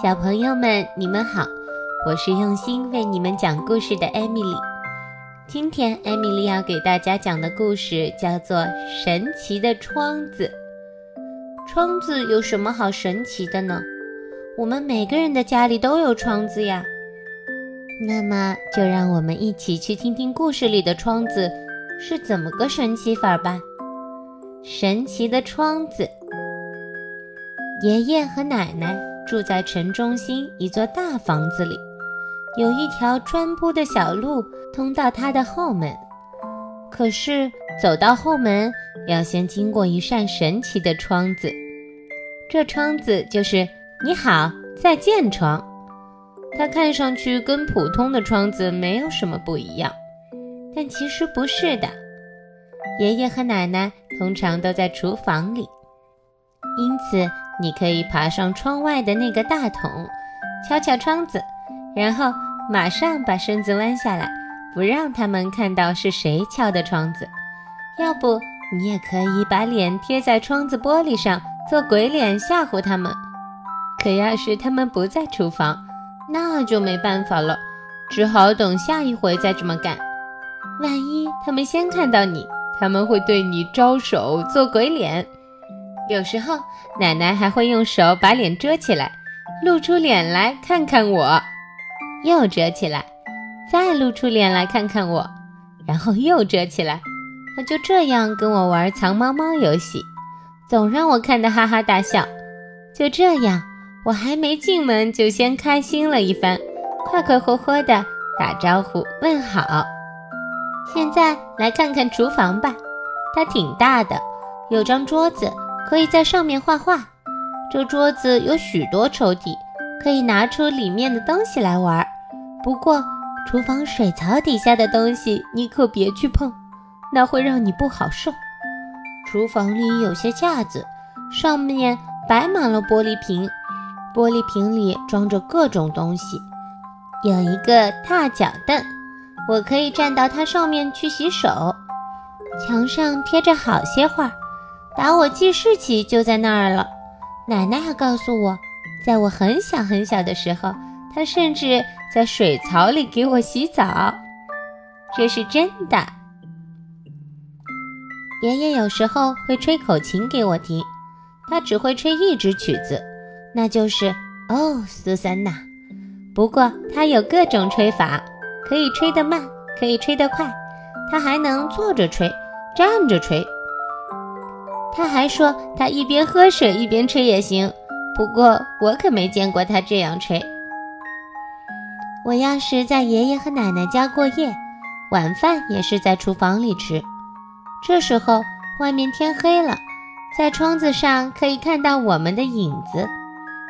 小朋友们，你们好，我是用心为你们讲故事的艾米丽。今天，艾米丽要给大家讲的故事叫做《神奇的窗子》。窗子有什么好神奇的呢？我们每个人的家里都有窗子呀。那么，就让我们一起去听听故事里的窗子是怎么个神奇法吧。神奇的窗子，爷爷和奶奶。住在城中心一座大房子里，有一条砖铺的小路通到他的后门。可是走到后门，要先经过一扇神奇的窗子。这窗子就是“你好，再见”窗。它看上去跟普通的窗子没有什么不一样，但其实不是的。爷爷和奶奶通常都在厨房里，因此。你可以爬上窗外的那个大桶，敲敲窗子，然后马上把身子弯下来，不让他们看到是谁敲的窗子。要不，你也可以把脸贴在窗子玻璃上做鬼脸吓唬他们。可要是他们不在厨房，那就没办法了，只好等下一回再这么干。万一他们先看到你，他们会对你招手做鬼脸。有时候，奶奶还会用手把脸遮起来，露出脸来看看我，又遮起来，再露出脸来看看我，然后又遮起来。她就这样跟我玩藏猫猫游戏，总让我看得哈哈大笑。就这样，我还没进门就先开心了一番，快快活活的打招呼问好。现在来看看厨房吧，它挺大的，有张桌子。可以在上面画画。这桌子有许多抽屉，可以拿出里面的东西来玩。不过，厨房水槽底下的东西你可别去碰，那会让你不好受。厨房里有些架子，上面摆满了玻璃瓶，玻璃瓶里装着各种东西。有一个踏脚凳，我可以站到它上面去洗手。墙上贴着好些画。打我记事起就在那儿了。奶奶还告诉我，在我很小很小的时候，她甚至在水槽里给我洗澡。这是真的。爷爷有时候会吹口琴给我听，他只会吹一支曲子，那就是《哦，苏珊娜》。不过他有各种吹法，可以吹得慢，可以吹得快，他还能坐着吹，站着吹。他还说，他一边喝水一边吹也行，不过我可没见过他这样吹。我要是在爷爷和奶奶家过夜，晚饭也是在厨房里吃。这时候外面天黑了，在窗子上可以看到我们的影子，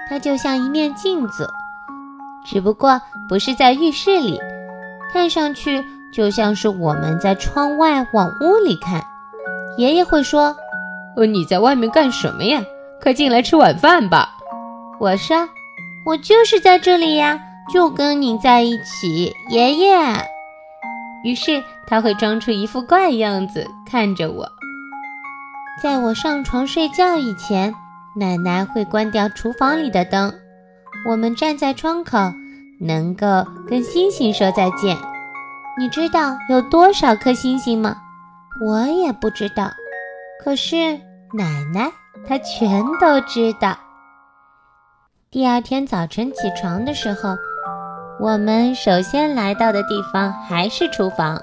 它就像一面镜子，只不过不是在浴室里，看上去就像是我们在窗外往屋里看。爷爷会说。呃，你在外面干什么呀？快进来吃晚饭吧！我说，我就是在这里呀，就跟你在一起，爷爷。于是他会装出一副怪样子看着我。在我上床睡觉以前，奶奶会关掉厨房里的灯。我们站在窗口，能够跟星星说再见。你知道有多少颗星星吗？我也不知道。可是奶奶她全都知道。第二天早晨起床的时候，我们首先来到的地方还是厨房，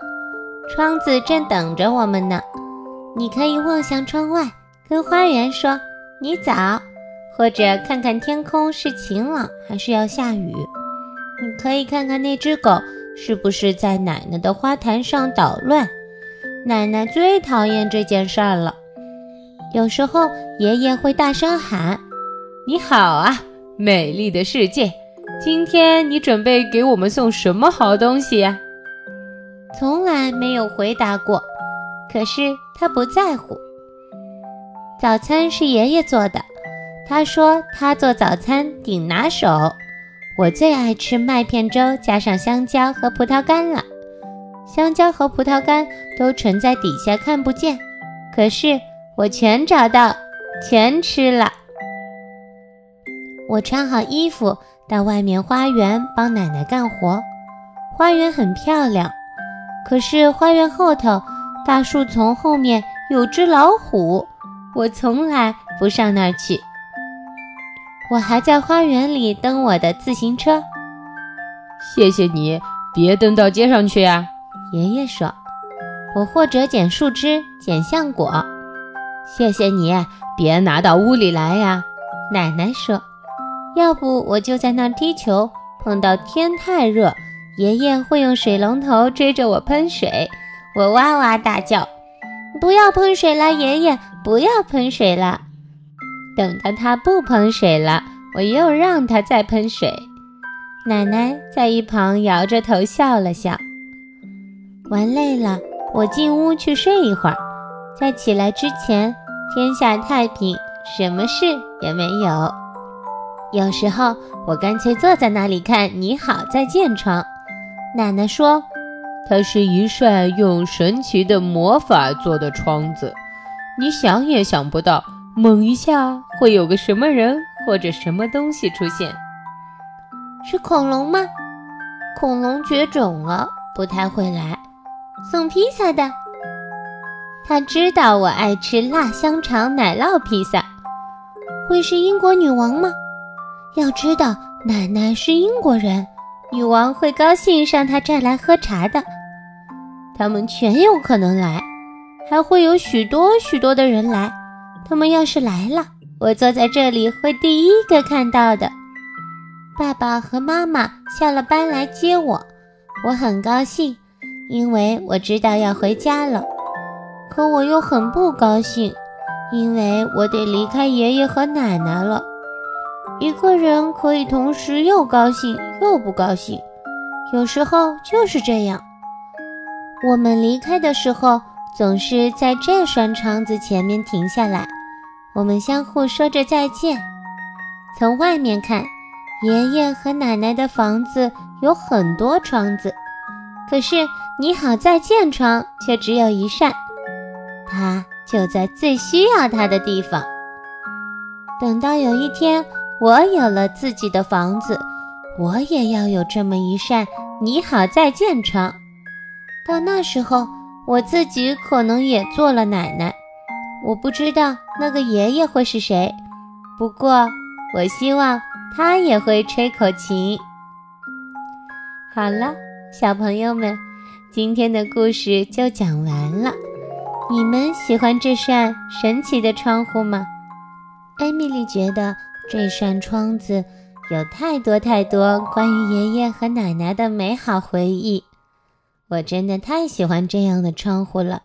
窗子正等着我们呢。你可以望向窗外，跟花园说“你早”，或者看看天空是晴朗还是要下雨。你可以看看那只狗是不是在奶奶的花坛上捣乱。奶奶最讨厌这件事儿了。有时候，爷爷会大声喊：“你好啊，美丽的世界！今天你准备给我们送什么好东西呀？”从来没有回答过，可是他不在乎。早餐是爷爷做的，他说他做早餐顶拿手。我最爱吃麦片粥，加上香蕉和葡萄干了。香蕉和葡萄干都沉在底下，看不见。可是。我全找到，全吃了。我穿好衣服，到外面花园帮奶奶干活。花园很漂亮，可是花园后头大树丛后面有只老虎，我从来不上那儿去。我还在花园里蹬我的自行车。谢谢你，别蹬到街上去呀。爷爷说：“我或者捡树枝、捡橡果。”谢谢你，别拿到屋里来呀。奶奶说：“要不我就在那儿踢球，碰到天太热，爷爷会用水龙头追着我喷水，我哇哇大叫：‘不要喷水了，爷爷，不要喷水了。’等到他不喷水了，我又让他再喷水。奶奶在一旁摇着头笑了笑。玩累了，我进屋去睡一会儿，在起来之前，天下太平，什么事也没有。有时候我干脆坐在那里看《你好，再见》窗。奶奶说，它是一扇用神奇的魔法做的窗子，你想也想不到。猛一下，会有个什么人或者什么东西出现？是恐龙吗？恐龙绝种了，不太会来。送披萨的，他知道我爱吃辣香肠奶酪披萨。会是英国女王吗？要知道，奶奶是英国人，女王会高兴上她这儿来喝茶的。他们全有可能来，还会有许多许多的人来。他们要是来了，我坐在这里会第一个看到的。爸爸和妈妈下了班来接我，我很高兴，因为我知道要回家了。可我又很不高兴，因为我得离开爷爷和奶奶了。一个人可以同时又高兴又不高兴，有时候就是这样。我们离开的时候，总是在这扇窗子前面停下来。我们相互说着再见。从外面看，爷爷和奶奶的房子有很多窗子，可是“你好，再见”窗却只有一扇，它就在最需要它的地方。等到有一天我有了自己的房子，我也要有这么一扇“你好，再见”窗。到那时候，我自己可能也做了奶奶。我不知道那个爷爷会是谁，不过我希望他也会吹口琴。好了，小朋友们，今天的故事就讲完了。你们喜欢这扇神奇的窗户吗？艾米丽觉得这扇窗子有太多太多关于爷爷和奶奶的美好回忆。我真的太喜欢这样的窗户了。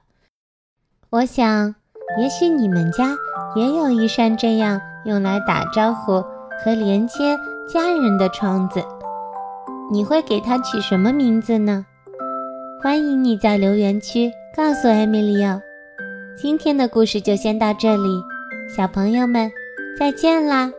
我想。也许你们家也有一扇这样用来打招呼和连接家人的窗子，你会给它取什么名字呢？欢迎你在留言区告诉艾米丽哦。今天的故事就先到这里，小朋友们再见啦！